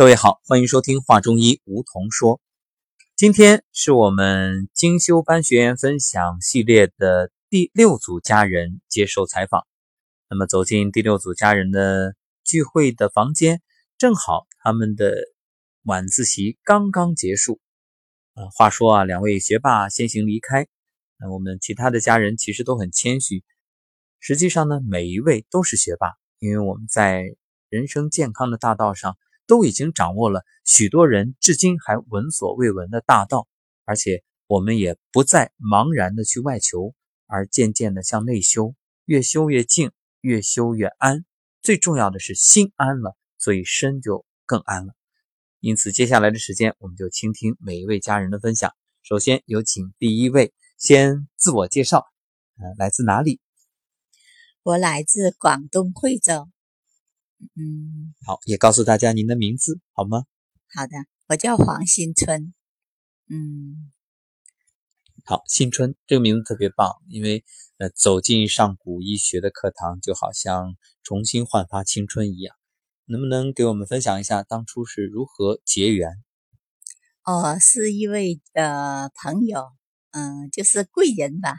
各位好，欢迎收听《话中医》，梧桐说。今天是我们精修班学员分享系列的第六组家人接受采访。那么走进第六组家人的聚会的房间，正好他们的晚自习刚刚结束。呃，话说啊，两位学霸先行离开，那我们其他的家人其实都很谦虚。实际上呢，每一位都是学霸，因为我们在人生健康的大道上。都已经掌握了许多人至今还闻所未闻的大道，而且我们也不再茫然的去外求，而渐渐的向内修，越修越静，越修越安。最重要的是心安了，所以身就更安了。因此，接下来的时间，我们就倾听每一位家人的分享。首先有请第一位，先自我介绍，呃，来自哪里？我来自广东惠州。嗯，好，也告诉大家您的名字好吗？好的，我叫黄新春。嗯，好，新春这个名字特别棒，因为呃，走进上古医学的课堂，就好像重新焕发青春一样。能不能给我们分享一下当初是如何结缘？哦，是一位呃朋友，嗯，就是贵人吧，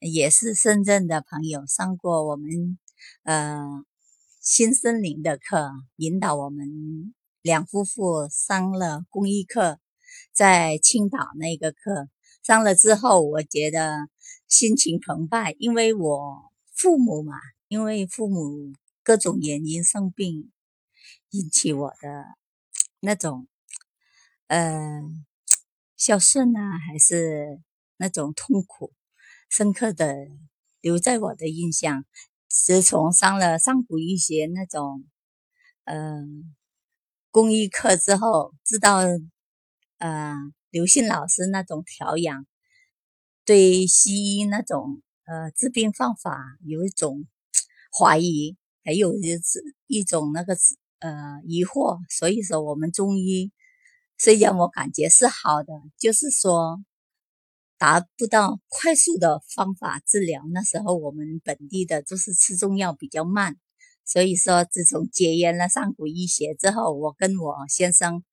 也是深圳的朋友，上过我们呃。新森林的课引导我们两夫妇上了公益课，在青岛那个课上了之后，我觉得心情澎湃，因为我父母嘛，因为父母各种原因生病，引起我的那种呃孝顺呢，还是那种痛苦，深刻的留在我的印象。自从上了上古医学那种，嗯，公益课之后，知道，呃，刘信老师那种调养，对西医那种呃治病方法有一种怀疑，还有就是一种那个呃疑惑。所以说，我们中医虽然我感觉是好的，就是说。达不到快速的方法治疗，那时候我们本地的就是吃中药比较慢，所以说自从戒烟了上古医学之后，我跟我先生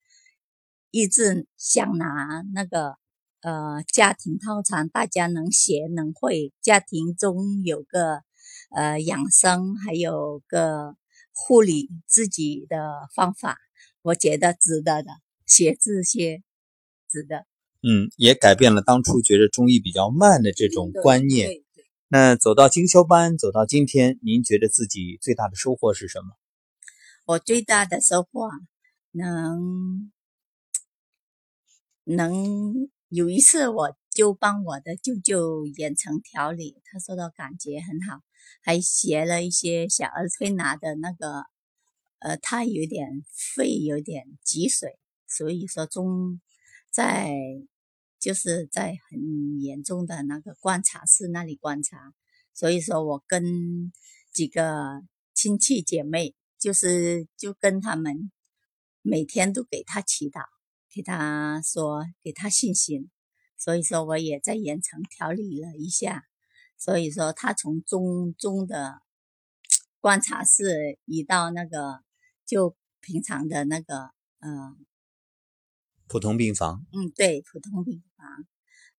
一直想拿那个呃家庭套餐，大家能学能会，家庭中有个呃养生，还有个护理自己的方法，我觉得值得的，学这些值得。嗯，也改变了当初觉得中医比较慢的这种观念。那走到精修班，走到今天，您觉得自己最大的收获是什么？我最大的收获，能能有一次，我就帮我的舅舅远程调理，他说的感觉很好，还学了一些小儿推拿的那个，呃，他有点肺有点积水，所以说中在。就是在很严重的那个观察室那里观察，所以说我跟几个亲戚姐妹，就是就跟他们每天都给他祈祷，给他说给他信心，所以说我也在盐城调理了一下，所以说他从中中的观察室移到那个就平常的那个嗯。普通病房，嗯，对，普通病房，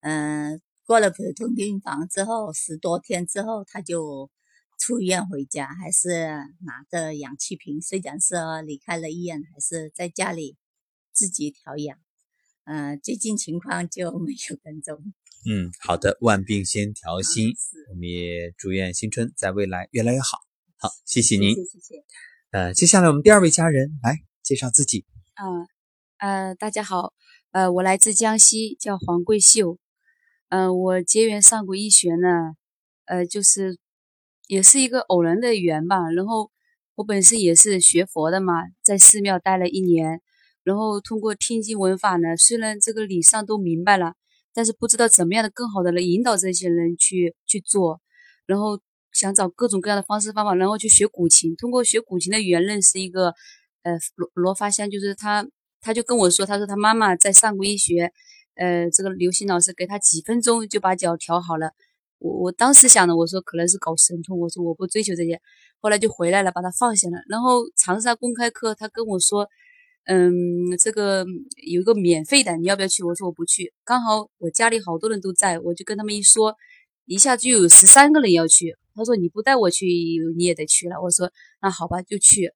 嗯，过了普通病房之后，十多天之后，他就出院回家，还是拿着氧气瓶，虽然是离开了医院，还是在家里自己调养，嗯，最近情况就没有跟踪。嗯，好的，万病先调心，我们也祝愿新春在未来越来越好。好，谢谢您，谢谢。呃，接下来我们第二位家人来介绍自己。嗯。呃，大家好，呃，我来自江西，叫黄桂秀。嗯，我结缘上古医学呢，呃，就是也是一个偶然的缘吧。然后我本身也是学佛的嘛，在寺庙待了一年，然后通过听经闻法呢，虽然这个理上都明白了，但是不知道怎么样的更好的来引导这些人去去做，然后想找各种各样的方式方法，然后去学古琴。通过学古琴的缘认识一个，呃，罗罗发香，就是他。他就跟我说，他说他妈妈在上古医学，呃，这个刘星老师给他几分钟就把脚调好了。我我当时想的，我说可能是搞神通，我说我不追求这些。后来就回来了，把他放下了。然后长沙公开课，他跟我说，嗯，这个有一个免费的，你要不要去？我说我不去。刚好我家里好多人都在，我就跟他们一说，一下就有十三个人要去。他说你不带我去，你也得去了。我说那好吧，就去。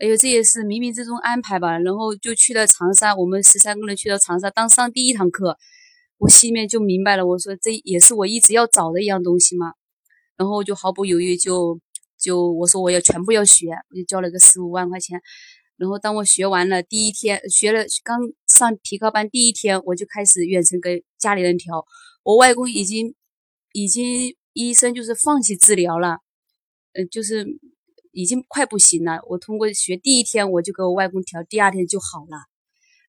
哎呦，这也是冥冥之中安排吧。然后就去了长沙，我们十三个人去到长沙，当上第一堂课，我心里面就明白了。我说这也是我一直要找的一样东西嘛。然后我就毫不犹豫就就我说我要全部要学，我就交了个十五万块钱。然后当我学完了第一天，学了刚上皮靠班第一天，我就开始远程给家里人调。我外公已经已经医生就是放弃治疗了，嗯，就是。已经快不行了。我通过学第一天，我就给我外公调，第二天就好了。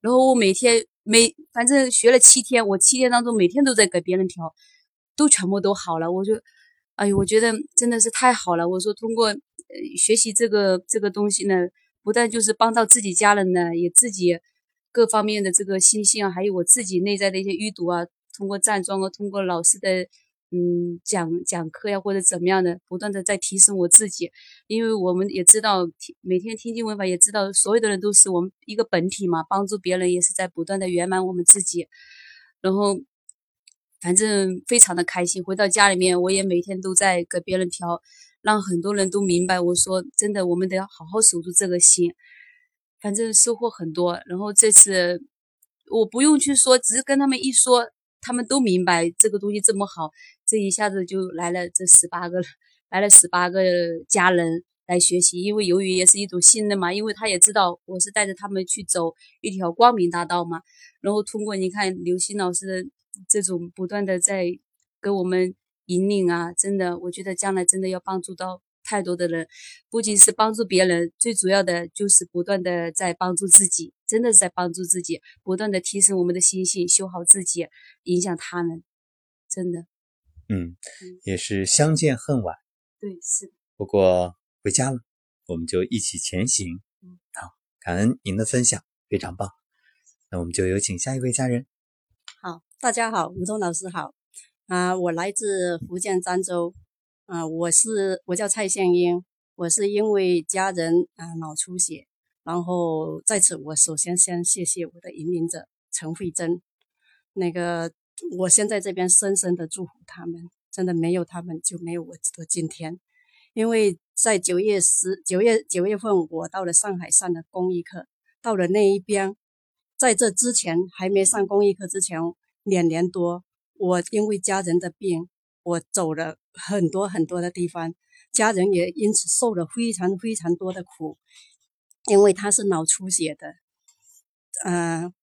然后我每天每反正学了七天，我七天当中每天都在给别人调，都全部都好了。我就，哎呦，我觉得真的是太好了。我说通过学习这个这个东西呢，不但就是帮到自己家人呢，也自己各方面的这个心性啊，还有我自己内在的一些淤堵啊，通过站桩啊，通过老师的。嗯，讲讲课呀，或者怎么样的，不断的在提升我自己，因为我们也知道，每天听经闻法，也知道所有的人都是我们一个本体嘛，帮助别人也是在不断的圆满我们自己，然后反正非常的开心。回到家里面，我也每天都在给别人调，让很多人都明白，我说真的，我们得要好好守住这个心，反正收获很多。然后这次我不用去说，只是跟他们一说。他们都明白这个东西这么好，这一下子就来了这十八个，来了十八个家人来学习。因为由于也是一种信任嘛，因为他也知道我是带着他们去走一条光明大道嘛。然后通过你看刘星老师的这种不断的在给我们引领啊，真的，我觉得将来真的要帮助到。太多的人，不仅是帮助别人，最主要的就是不断的在帮助自己，真的是在帮助自己，不断的提升我们的心性，修好自己，影响他们，真的。嗯，也是相见恨晚。对，是。不过回家了，我们就一起前行。嗯，好，感恩您的分享，非常棒。那我们就有请下一位家人。好，大家好，吴东老师好。啊，我来自福建漳州。啊，我是我叫蔡向英，我是因为家人啊脑出血，然后在此我首先先谢谢我的引领者陈慧珍，那个我先在这边深深的祝福他们，真的没有他们就没有我的今天，因为在九月十九月九月份我到了上海上的公益课，到了那一边，在这之前还没上公益课之前两年多，我因为家人的病。我走了很多很多的地方，家人也因此受了非常非常多的苦，因为他是脑出血的，嗯，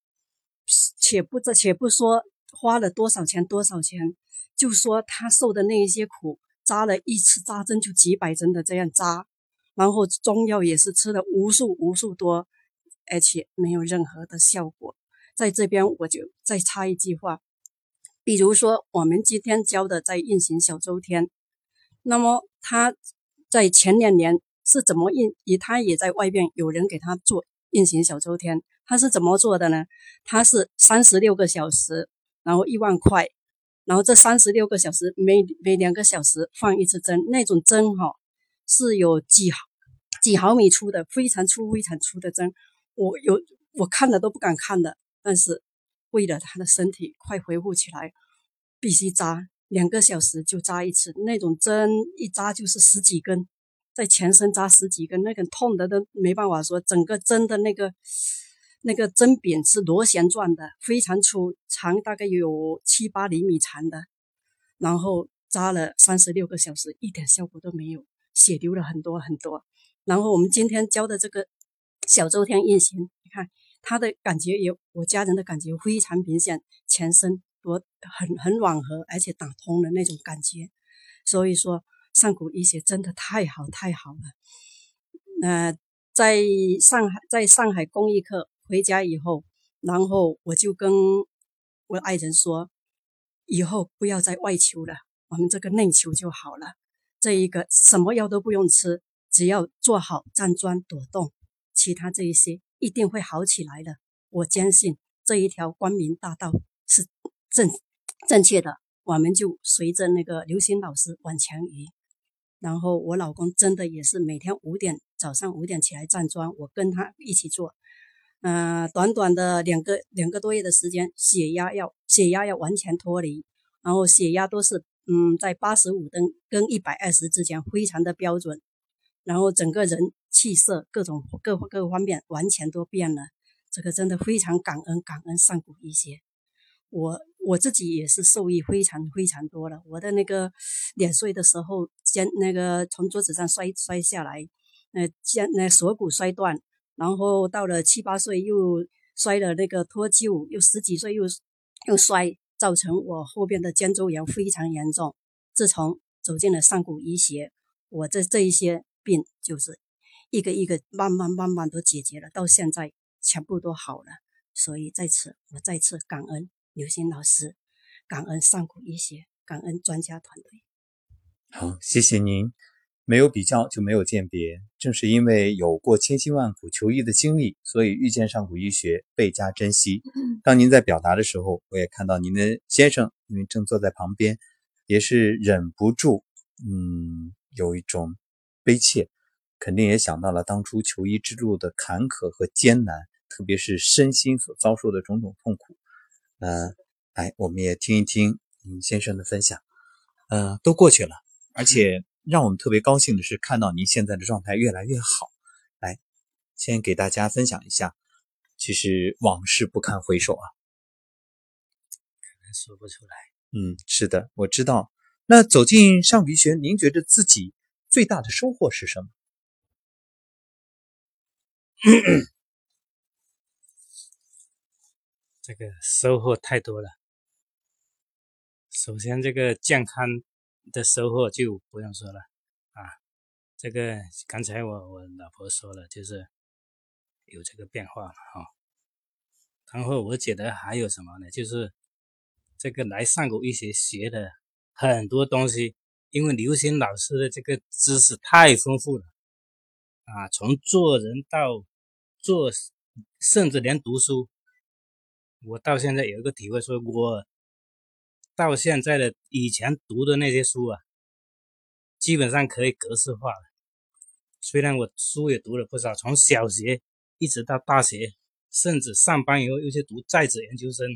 且不这且不说花了多少钱多少钱，就说他受的那一些苦，扎了一次扎针就几百针的这样扎，然后中药也是吃了无数无数多，而且没有任何的效果。在这边我就再插一句话。比如说，我们今天教的在运行小周天，那么他在前两年是怎么运？也他也在外边有人给他做运行小周天，他是怎么做的呢？他是三十六个小时，然后一万块，然后这三十六个小时每每两个小时放一次针，那种针哈是有几毫几毫米粗的，非常粗非常粗的针，我有我看了都不敢看的，但是。为了他的身体快恢复起来，必须扎两个小时就扎一次。那种针一扎就是十几根，在全身扎十几根，那个痛的都没办法说。整个针的那个那个针柄是螺旋状的，非常粗，长大概有七八厘米长的。然后扎了三十六个小时，一点效果都没有，血流了很多很多。然后我们今天教的这个小周天运行，你看。他的感觉有我家人的感觉非常明显，全身多很很暖和，而且打通的那种感觉。所以说上古医学真的太好太好了。那在上海在上海公益课回家以后，然后我就跟我爱人说，以后不要再外求了，我们这个内求就好了。这一个什么药都不用吃，只要做好站桩躲动，其他这一些。一定会好起来的，我坚信这一条光明大道是正正确的。我们就随着那个刘星老师往前移，然后我老公真的也是每天五点早上五点起来站桩，我跟他一起做。嗯，短短的两个两个多月的时间，血压要血压要完全脱离，然后血压都是嗯在八十五跟跟一百二十之间，非常的标准。然后整个人气色各种各各方面完全都变了，这个真的非常感恩感恩上古医学，我我自己也是受益非常非常多了。我的那个两岁的时候肩那个从桌子上摔摔下来，呃肩那锁骨摔断。然后到了七八岁又摔了那个脱臼，又十几岁又又摔，造成我后边的肩周炎非常严重。自从走进了上古医学，我这这一些病就是一个一个慢慢慢慢都解决了，到现在全部都好了。所以在此我再次感恩刘星老师，感恩上古医学，感恩专家团队。好，谢谢您。没有比较就没有鉴别，正是因为有过千辛万苦求医的经历，所以遇见上古医学倍加珍惜。当您在表达的时候，我也看到您的先生，因为正坐在旁边，也是忍不住，嗯，有一种悲切，肯定也想到了当初求医之路的坎坷和艰难，特别是身心所遭受的种种痛苦。嗯，来，我们也听一听您先生的分享。嗯，都过去了，而且。让我们特别高兴的是，看到您现在的状态越来越好。来，先给大家分享一下，其实往事不堪回首啊，可能说不出来。嗯，是的，我知道。那走进上鼻学，您觉得自己最大的收获是什么？这个收获太多了。首先，这个健康。的收获就不用说了啊，这个刚才我我老婆说了，就是有这个变化了哈。然后我觉得还有什么呢？就是这个来上古医学学的很多东西，因为刘星老师的这个知识太丰富了啊，从做人到做，甚至连读书，我到现在有一个体会，说我。到现在的以前读的那些书啊，基本上可以格式化了。虽然我书也读了不少，从小学一直到大学，甚至上班以后又去读在职研究生，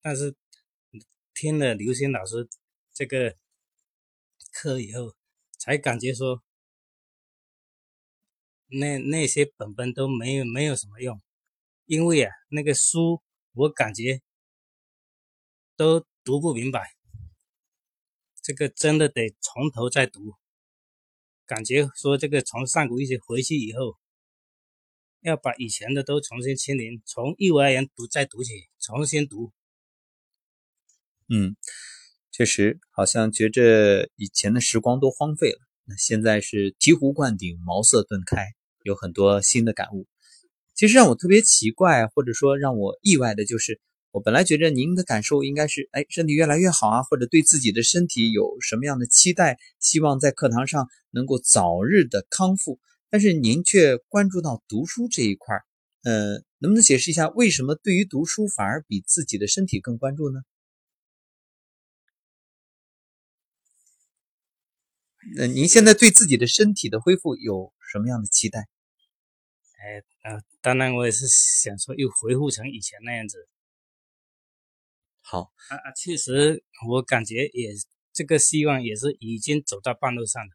但是听了刘星老师这个课以后，才感觉说，那那些本本都没有没有什么用，因为啊，那个书我感觉。都读不明白，这个真的得从头再读。感觉说这个从上古医学回去以后，要把以前的都重新清零，从幼儿园读再读起，重新读。嗯，确实好像觉着以前的时光都荒废了。那现在是醍醐灌顶，茅塞顿开，有很多新的感悟。其实让我特别奇怪，或者说让我意外的就是。我本来觉着您的感受应该是，哎，身体越来越好啊，或者对自己的身体有什么样的期待，希望在课堂上能够早日的康复。但是您却关注到读书这一块儿，呃，能不能解释一下为什么对于读书反而比自己的身体更关注呢？那您现在对自己的身体的恢复有什么样的期待？哎，呃，当然我也是想说又恢复成以前那样子。好啊啊！确实，我感觉也这个希望也是已经走到半路上了，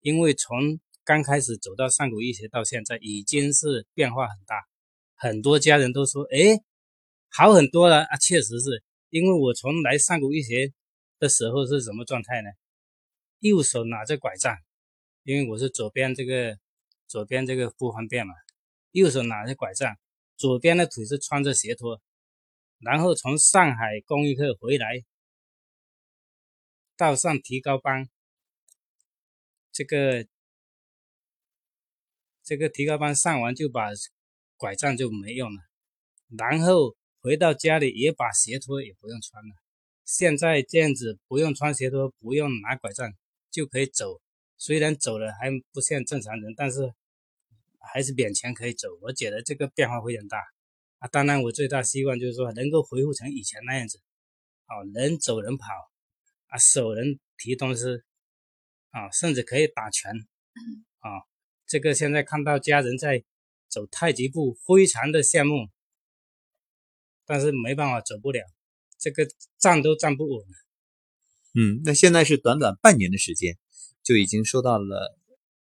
因为从刚开始走到上古医学到现在，已经是变化很大。很多家人都说：“哎，好很多了啊！”确实是因为我从来上古医学的时候是什么状态呢？右手拿着拐杖，因为我是左边这个左边这个不方便嘛，右手拿着拐杖，左边的腿是穿着鞋拖。然后从上海公益课回来，到上提高班，这个这个提高班上完就把拐杖就没用了，然后回到家里也把鞋拖也不用穿了。现在这样子不用穿鞋拖，不用拿拐杖就可以走，虽然走了还不像正常人，但是还是勉强可以走。我觉得这个变化非常大。啊，当然，我最大希望就是说能够恢复成以前那样子，啊，能走能跑，啊，手能提东西，啊，甚至可以打拳，啊，这个现在看到家人在走太极步非常的羡慕，但是没办法走不了，这个站都站不稳。嗯，那现在是短短半年的时间，就已经收到了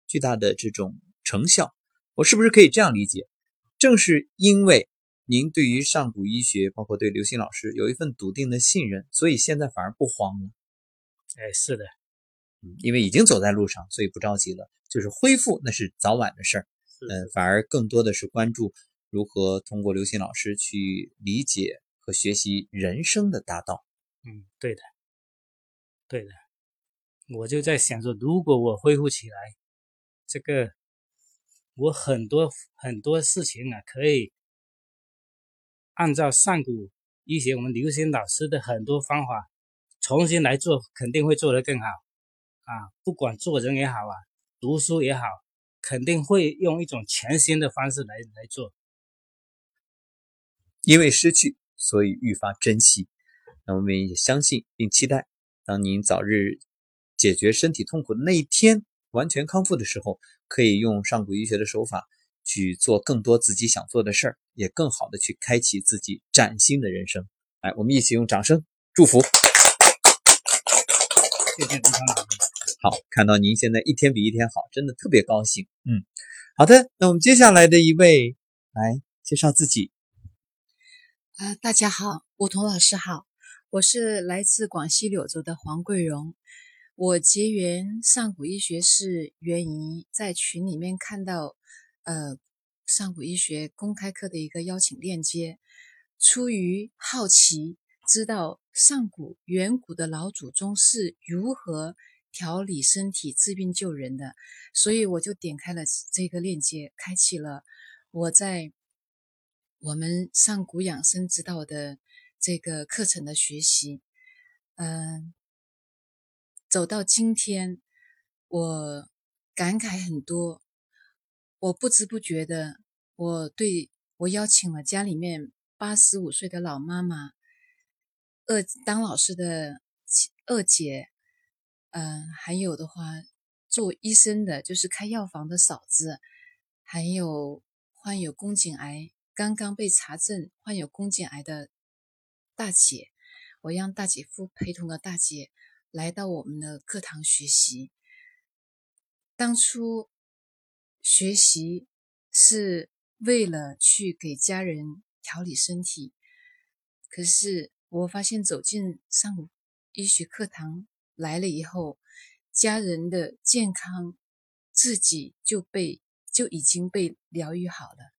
巨大的这种成效。我是不是可以这样理解？正是因为您对于上古医学，包括对刘星老师有一份笃定的信任，所以现在反而不慌了。哎，是的，嗯，因为已经走在路上，所以不着急了。就是恢复，那是早晚的事儿。嗯，反而更多的是关注如何通过刘星老师去理解和学习人生的大道。嗯，对的，对的。我就在想说，如果我恢复起来，这个。我很多很多事情啊，可以按照上古医学我们刘星老师的很多方法重新来做，肯定会做得更好啊！不管做人也好啊，读书也好，肯定会用一种全新的方式来来做。因为失去，所以愈发珍惜。那我们也相信并期待，当您早日解决身体痛苦的那一天，完全康复的时候。可以用上古医学的手法去做更多自己想做的事儿，也更好的去开启自己崭新的人生。来，我们一起用掌声祝福。谢谢主持人。好，看到您现在一天比一天好，真的特别高兴。嗯，好的，那我们接下来的一位来介绍自己。啊，大家好，吴桐老师好，我是来自广西柳州的黄桂荣。我结缘上古医学是源于在群里面看到，呃，上古医学公开课的一个邀请链接，出于好奇，知道上古远古的老祖宗是如何调理身体、治病救人的，所以我就点开了这个链接，开启了我在我们上古养生之道的这个课程的学习，嗯。走到今天，我感慨很多。我不知不觉的，我对我邀请了家里面八十五岁的老妈妈，二当老师的二姐，嗯，还有的话做医生的，就是开药房的嫂子，还有患有宫颈癌刚刚被查证患有宫颈癌的大姐，我让大姐夫陪同了大姐。来到我们的课堂学习，当初学习是为了去给家人调理身体，可是我发现走进上医学课堂来了以后，家人的健康自己就被就已经被疗愈好了。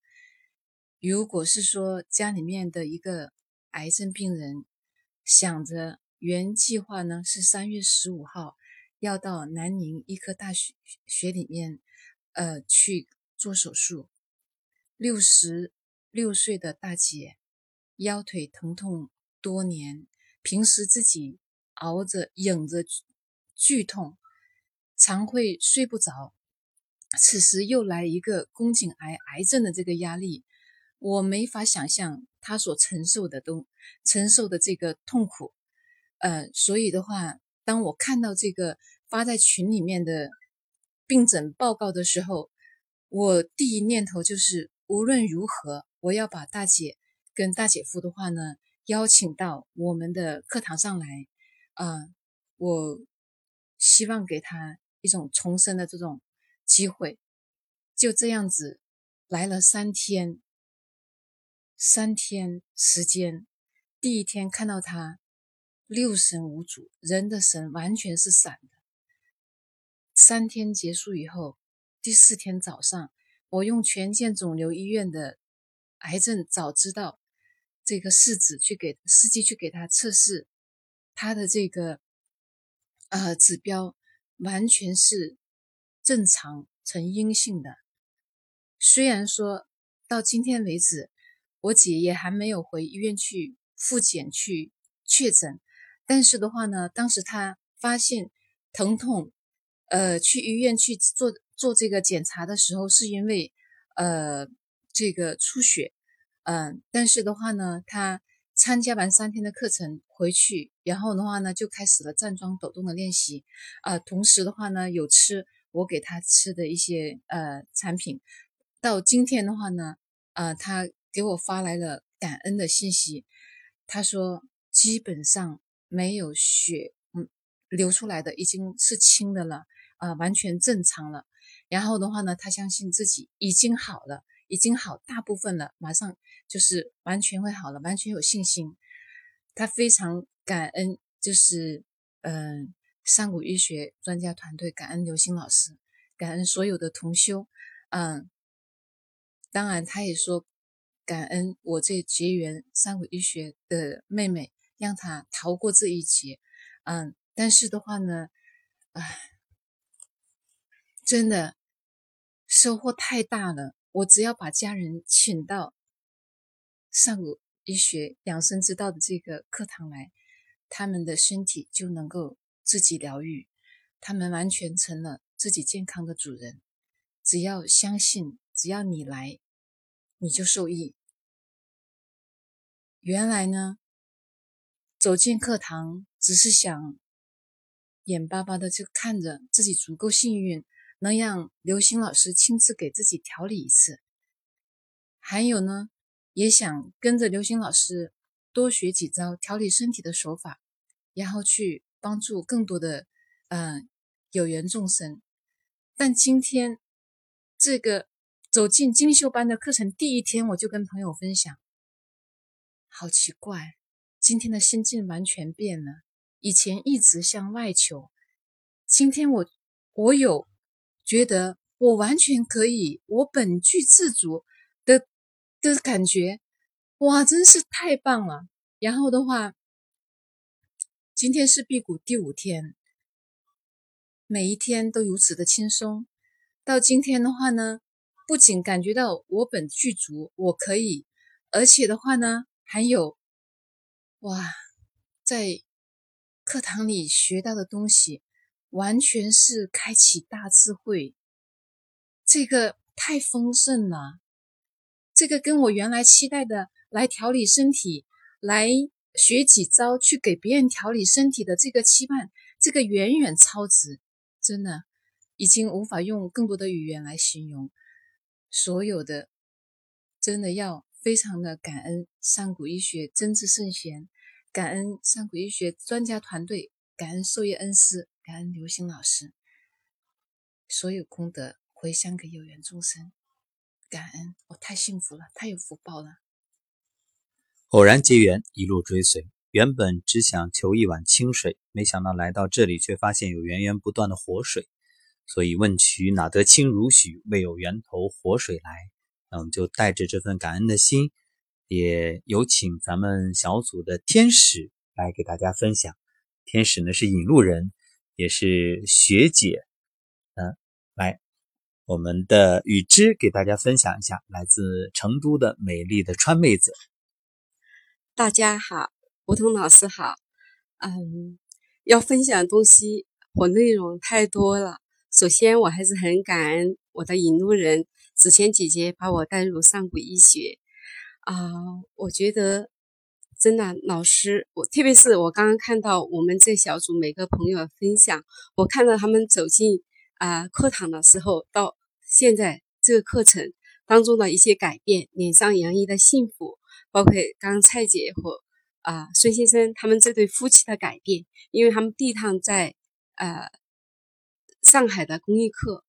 如果是说家里面的一个癌症病人想着。原计划呢是三月十五号要到南宁医科大学学里面，呃去做手术。六十六岁的大姐腰腿疼痛多年，平时自己熬着忍着剧痛，常会睡不着。此时又来一个宫颈癌癌症的这个压力，我没法想象她所承受的都承受的这个痛苦。呃，所以的话，当我看到这个发在群里面的病诊报告的时候，我第一念头就是无论如何，我要把大姐跟大姐夫的话呢邀请到我们的课堂上来啊，我希望给他一种重生的这种机会。就这样子来了三天，三天时间，第一天看到他。六神无主，人的神完全是散的。三天结束以后，第四天早上，我用全健肿瘤医院的癌症早知道这个试纸去给司机去给他测试，他的这个呃指标完全是正常呈阴性的。虽然说到今天为止，我姐也还没有回医院去复检去确诊。但是的话呢，当时他发现疼痛，呃，去医院去做做这个检查的时候，是因为呃这个出血，嗯，但是的话呢，他参加完三天的课程回去，然后的话呢，就开始了站桩抖动的练习，啊，同时的话呢，有吃我给他吃的一些呃产品，到今天的话呢，呃，他给我发来了感恩的信息，他说基本上没有血嗯流出来的，已经是清的了，啊，完全正常了。然后的话呢，他相信自己已经好了，已经好大部分了，马上就是完全会好了，完全有信心。他非常感恩，就是嗯，上古医学专家团队，感恩刘星老师，感恩所有的同修，嗯。当然，他也说感恩我这结缘三古医学的妹妹，让他逃过这一劫。嗯，但是的话呢，唉，真的收获太大了。我只要把家人请到上古医学养生之道的这个课堂来，他们的身体就能够自己疗愈，他们完全成了自己健康的主人。只要相信。只要你来，你就受益。原来呢，走进课堂只是想眼巴巴的就看着自己足够幸运，能让刘星老师亲自给自己调理一次。还有呢，也想跟着刘星老师多学几招调理身体的手法，然后去帮助更多的嗯有缘众生。但今天这个。走进精修班的课程第一天，我就跟朋友分享，好奇怪，今天的心境完全变了。以前一直向外求，今天我我有觉得我完全可以，我本具自足的的感觉，哇，真是太棒了。然后的话，今天是辟谷第五天，每一天都如此的轻松。到今天的话呢？不仅感觉到我本具足，我可以，而且的话呢，还有，哇，在课堂里学到的东西，完全是开启大智慧，这个太丰盛了，这个跟我原来期待的来调理身体，来学几招去给别人调理身体的这个期盼，这个远远超值，真的已经无法用更多的语言来形容。所有的真的要非常的感恩上古医学真知圣贤，感恩上古医学专家团队，感恩授业恩师，感恩刘星老师，所有功德回向给有缘众生，感恩我太幸福了，太有福报了。偶然结缘，一路追随，原本只想求一碗清水，没想到来到这里，却发现有源源不断的活水。所以问渠哪得清如许？为有源头活水来。那我们就带着这份感恩的心，也有请咱们小组的天使来给大家分享。天使呢是引路人，也是学姐。嗯，来，我们的雨之给大家分享一下，来自成都的美丽的川妹子。大家好，梧桐老师好。嗯，要分享东西和内容太多了。首先，我还是很感恩我的引路人子谦姐姐把我带入上古医学啊！我觉得真的老师，我特别是我刚刚看到我们这小组每个朋友的分享，我看到他们走进啊课堂的时候，到现在这个课程当中的一些改变，脸上洋溢的幸福，包括刚刚蔡姐和啊孙先生他们这对夫妻的改变，因为他们第一趟在呃。上海的公益课，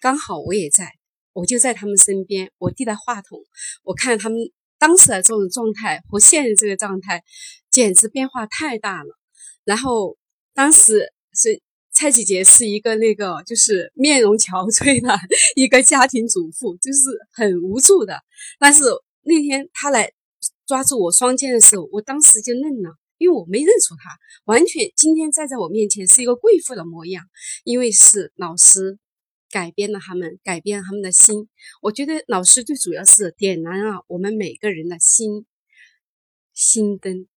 刚好我也在，我就在他们身边，我递了话筒，我看他们当时的这种状态和现在这个状态，简直变化太大了。然后当时是蔡姐姐是一个那个就是面容憔悴的一个家庭主妇，就是很无助的。但是那天她来抓住我双肩的时候，我当时就愣了。因为我没认出她，完全今天站在我面前是一个贵妇的模样。因为是老师改变了他们，改变了他们的心。我觉得老师最主要是点燃了我们每个人的心心灯，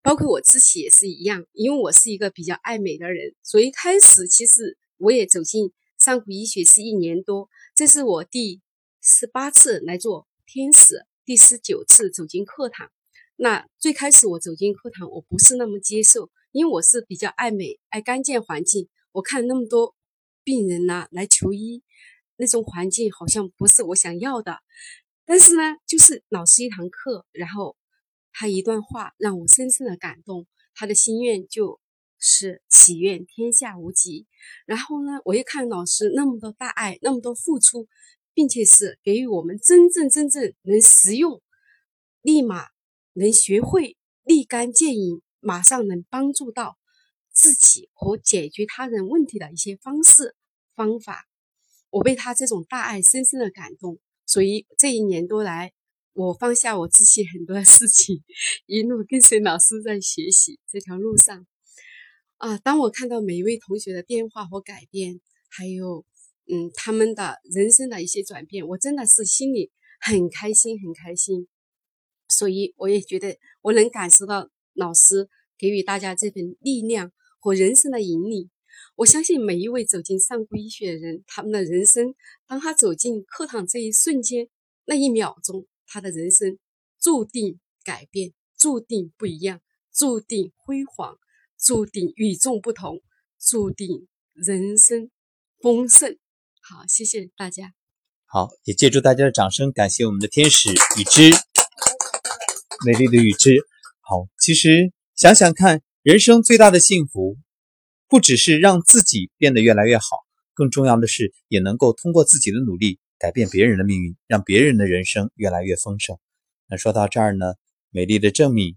包括我自己也是一样。因为我是一个比较爱美的人，所以开始其实我也走进上古医学是一年多，这是我第十八次来做天使，第十九次走进课堂。那最开始我走进课堂，我不是那么接受，因为我是比较爱美、爱干净环境。我看那么多病人呐来求医，那种环境好像不是我想要的。但是呢，就是老师一堂课，然后他一段话让我深深的感动，他的心愿就是祈愿天下无疾。然后呢，我一看老师那么多大爱，那么多付出，并且是给予我们真正真正能实用、立马能学会立竿见影、马上能帮助到自己和解决他人问题的一些方式方法，我被他这种大爱深深的感动。所以这一年多来，我放下我自己很多的事情，一路跟随老师在学习这条路上。啊，当我看到每一位同学的变化和改变，还有嗯他们的人生的一些转变，我真的是心里很开心，很开心。所以我也觉得我能感受到老师给予大家这份力量和人生的引领。我相信每一位走进上古医学的人，他们的人生，当他走进课堂这一瞬间，那一秒钟，他的人生注定改变，注定不一样，注定辉煌，注定与众不同，注定人生丰盛。好，谢谢大家。好，也借助大家的掌声，感谢我们的天使雨之，美丽的雨之。好，其实想想看，人生最大的幸福。不只是让自己变得越来越好，更重要的是，也能够通过自己的努力改变别人的命运，让别人的人生越来越丰盛。那说到这儿呢，美丽的郑敏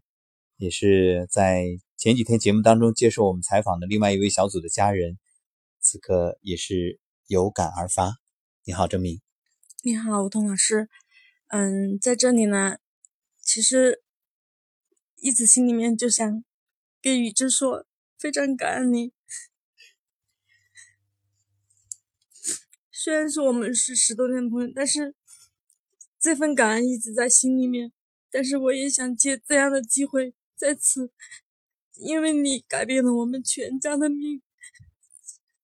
也是在前几天节目当中接受我们采访的另外一位小组的家人，此刻也是有感而发。你好，郑敏。你好，吴彤老师。嗯，在这里呢，其实一直心里面就想给宇之说，非常感恩你。虽然说我们是十多年朋友，但是这份感恩一直在心里面。但是我也想借这样的机会，再次，因为你改变了我们全家的命，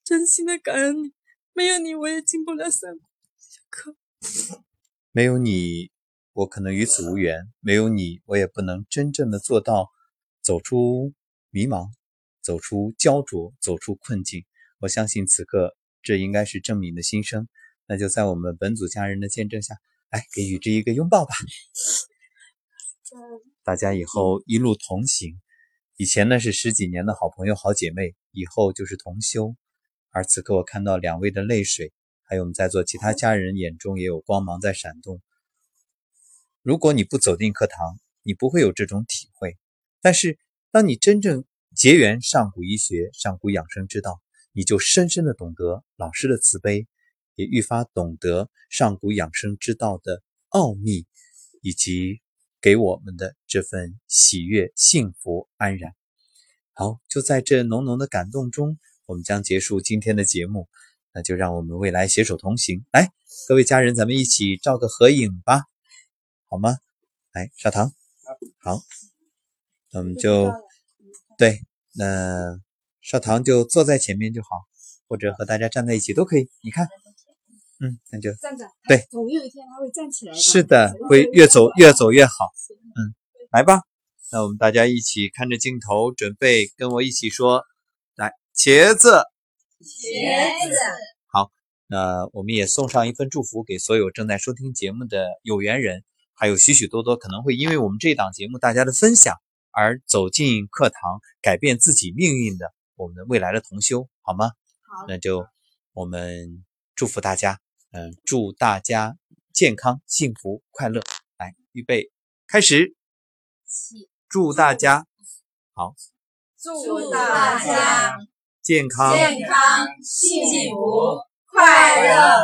真心的感恩你。没有你，我也进不了三小课。没有你，我可能与此无缘；没有你，我也不能真正的做到走出迷茫，走出焦灼，走出困境。我相信此刻。这应该是郑敏的心声，那就在我们本组家人的见证下来，给雨之一个拥抱吧。大家以后一路同行，以前呢是十几年的好朋友、好姐妹，以后就是同修。而此刻我看到两位的泪水，还有我们在座其他家人眼中也有光芒在闪动。如果你不走进课堂，你不会有这种体会。但是当你真正结缘上古医学、上古养生之道，你就深深的懂得老师的慈悲，也愈发懂得上古养生之道的奥秘，以及给我们的这份喜悦、幸福、安然。好，就在这浓浓的感动中，我们将结束今天的节目。那就让我们未来携手同行。来，各位家人，咱们一起照个合影吧，好吗？来，少糖。好，那我们就对，那。少棠就坐在前面就好，或者和大家站在一起都可以。你看，嗯，那就站着。对，总有一天他会站起来。是的，会越走越走越好。嗯，来吧，那我们大家一起看着镜头，准备跟我一起说：来，茄子，茄子。好，那我们也送上一份祝福给所有正在收听节目的有缘人，还有许许多多可能会因为我们这档节目大家的分享而走进课堂，改变自己命运的。我们未来的同修，好吗？好，那就我们祝福大家，嗯，祝大家健康、幸福、快乐。来，预备，开始。祝大家好，祝大家健康、健康、幸福、快乐。